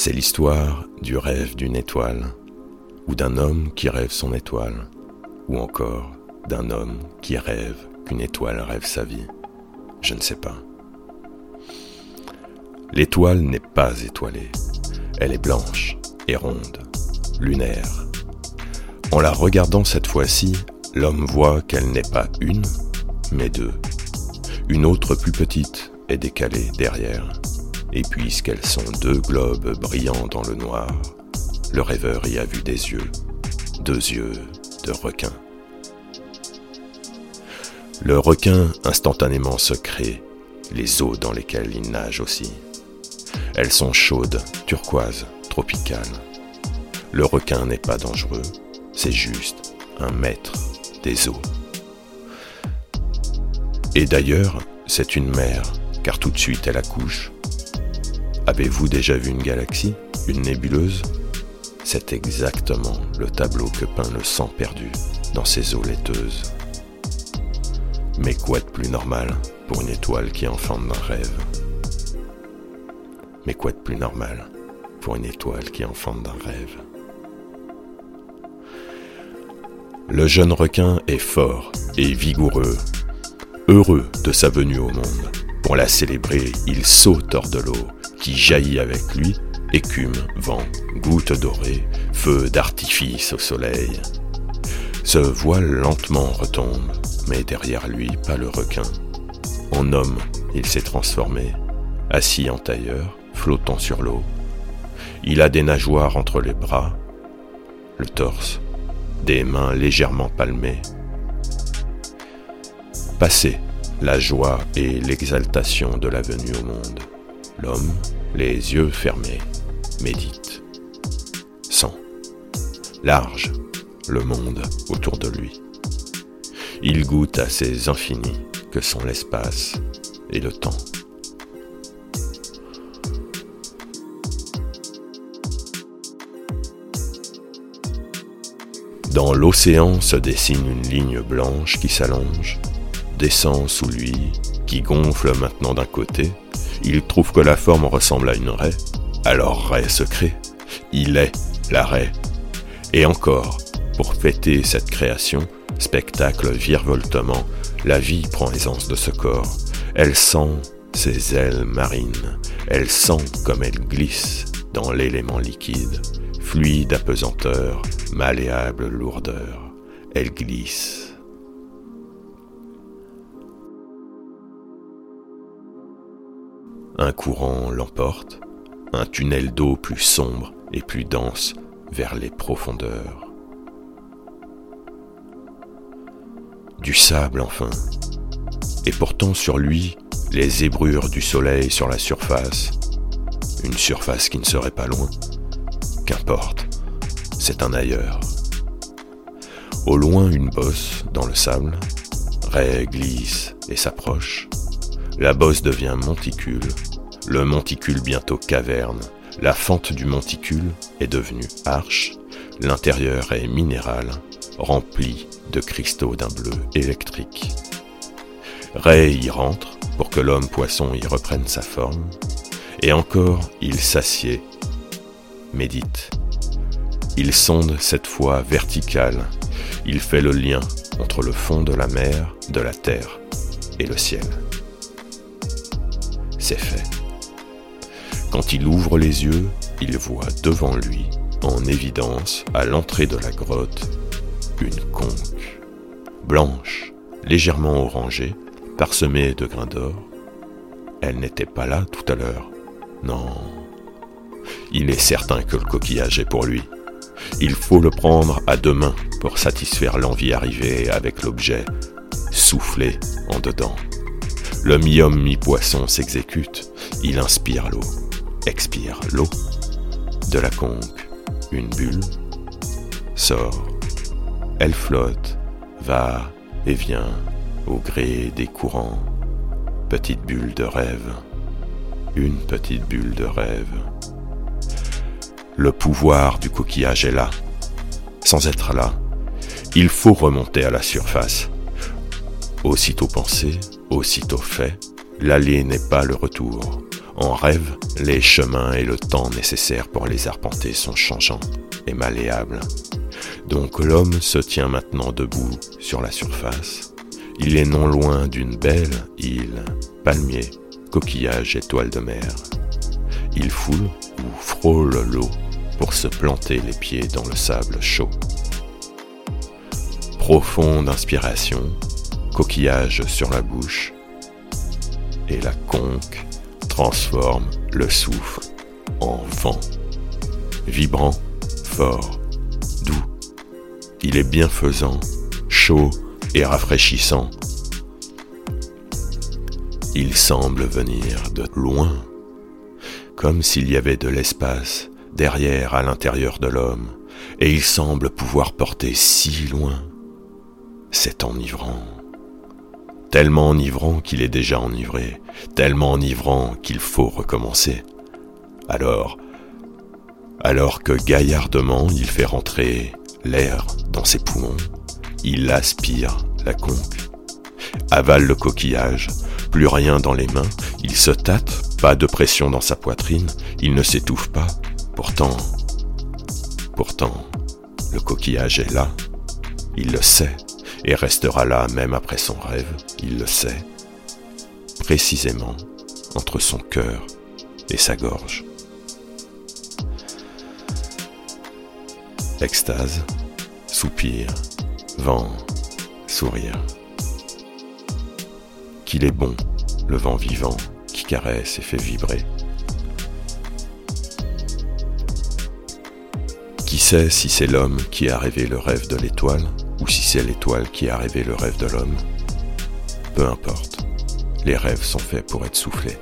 C'est l'histoire du rêve d'une étoile, ou d'un homme qui rêve son étoile, ou encore d'un homme qui rêve qu'une étoile rêve sa vie. Je ne sais pas. L'étoile n'est pas étoilée, elle est blanche et ronde, lunaire. En la regardant cette fois-ci, l'homme voit qu'elle n'est pas une, mais deux. Une autre plus petite est décalée derrière. Et puisqu'elles sont deux globes brillants dans le noir, le rêveur y a vu des yeux, deux yeux de requin. Le requin instantanément se crée, les eaux dans lesquelles il nage aussi. Elles sont chaudes, turquoises, tropicales. Le requin n'est pas dangereux, c'est juste un maître des eaux. Et d'ailleurs, c'est une mère, car tout de suite elle accouche. Avez-vous déjà vu une galaxie, une nébuleuse? C'est exactement le tableau que peint le sang perdu dans ces eaux laiteuses. Mais quoi de plus normal pour une étoile qui enfante d'un rêve? Mais quoi de plus normal pour une étoile qui enfante d'un rêve? Le jeune requin est fort et vigoureux, heureux de sa venue au monde. Pour la célébrer, il saute hors de l'eau, qui jaillit avec lui, écume, vent, gouttes dorées, feu d'artifice au soleil. Ce voile lentement retombe, mais derrière lui pas le requin. En homme, il s'est transformé, assis en tailleur, flottant sur l'eau. Il a des nageoires entre les bras, le torse, des mains légèrement palmées. Passé la joie et l'exaltation de la venue au monde, l'homme, les yeux fermés, médite. Sent, large, le monde autour de lui. Il goûte à ces infinis que sont l'espace et le temps. Dans l'océan se dessine une ligne blanche qui s'allonge, descend sous lui, qui gonfle maintenant d'un côté. Il trouve que la forme ressemble à une raie. Alors raie se crée. Il est la raie. Et encore, pour fêter cette création, spectacle virevoltement, la vie prend aisance de ce corps. Elle sent ses ailes marines. Elle sent comme elle glisse dans l'élément liquide fluide apesanteur, malléable lourdeur, elle glisse. Un courant l'emporte, un tunnel d'eau plus sombre et plus dense vers les profondeurs. Du sable enfin, et portant sur lui les zébrures du soleil sur la surface, une surface qui ne serait pas loin, Qu'importe, c'est un ailleurs. Au loin, une bosse dans le sable. Ray glisse et s'approche. La bosse devient monticule. Le monticule bientôt caverne. La fente du monticule est devenue arche. L'intérieur est minéral, rempli de cristaux d'un bleu électrique. Ray y rentre pour que l'homme poisson y reprenne sa forme. Et encore, il s'assied médite. Il sonde cette fois verticale. Il fait le lien entre le fond de la mer, de la terre et le ciel. Fait. Quand il ouvre les yeux, il voit devant lui, en évidence, à l'entrée de la grotte, une conque, blanche, légèrement orangée, parsemée de grains d'or. Elle n'était pas là tout à l'heure. Non, il est certain que le coquillage est pour lui. Il faut le prendre à deux mains pour satisfaire l'envie arrivée avec l'objet, soufflé en dedans. Le mi-homme, mi-poisson s'exécute, il inspire l'eau, expire l'eau. De la conque, une bulle sort, elle flotte, va et vient au gré des courants. Petite bulle de rêve, une petite bulle de rêve. Le pouvoir du coquillage est là. Sans être là, il faut remonter à la surface. Aussitôt pensé, aussitôt fait, l'aller n'est pas le retour. En rêve, les chemins et le temps nécessaires pour les arpenter sont changeants et malléables. Donc l'homme se tient maintenant debout sur la surface. Il est non loin d'une belle île, palmier, coquillage étoile de mer. Il foule ou frôle l'eau pour se planter les pieds dans le sable chaud. Profonde inspiration, coquillage sur la bouche, et la conque transforme le souffle en vent, vibrant, fort, doux. Il est bienfaisant, chaud et rafraîchissant. Il semble venir de loin, comme s'il y avait de l'espace derrière à l'intérieur de l'homme, et il semble pouvoir porter si loin. C'est enivrant tellement enivrant qu'il est déjà enivré, tellement enivrant qu'il faut recommencer. Alors, alors que gaillardement il fait rentrer l'air dans ses poumons, il aspire la conque, avale le coquillage, plus rien dans les mains, il se tâte, pas de pression dans sa poitrine, il ne s'étouffe pas, pourtant, pourtant, le coquillage est là, il le sait, et restera là même après son rêve, il le sait, précisément entre son cœur et sa gorge. Extase, soupir, vent, sourire. Qu'il est bon, le vent vivant qui caresse et fait vibrer. Qui sait si c'est l'homme qui a rêvé le rêve de l'étoile ou si c'est l'étoile qui a rêvé le rêve de l'homme. Peu importe, les rêves sont faits pour être soufflés.